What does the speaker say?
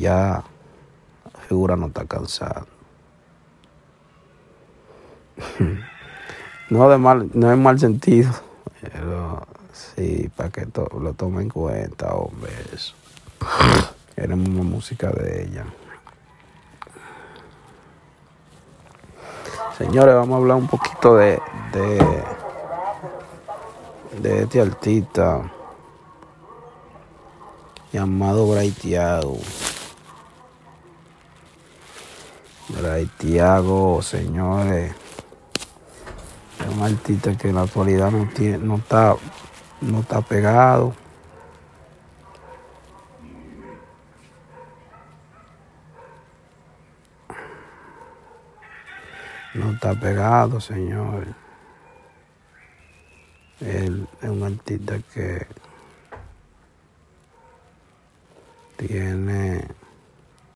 ya la figura no está cansada. No de mal, no en mal sentido, pero sí, para que lo tomen en cuenta, hombre, eso. Queremos una música de ella. Señores, vamos a hablar un poquito de, de, de este artista llamado Braithiago. Braithiago, señores, es un artista que en la actualidad no, tiene, no, está, no está pegado. No está pegado, señor. Él es un artista que tiene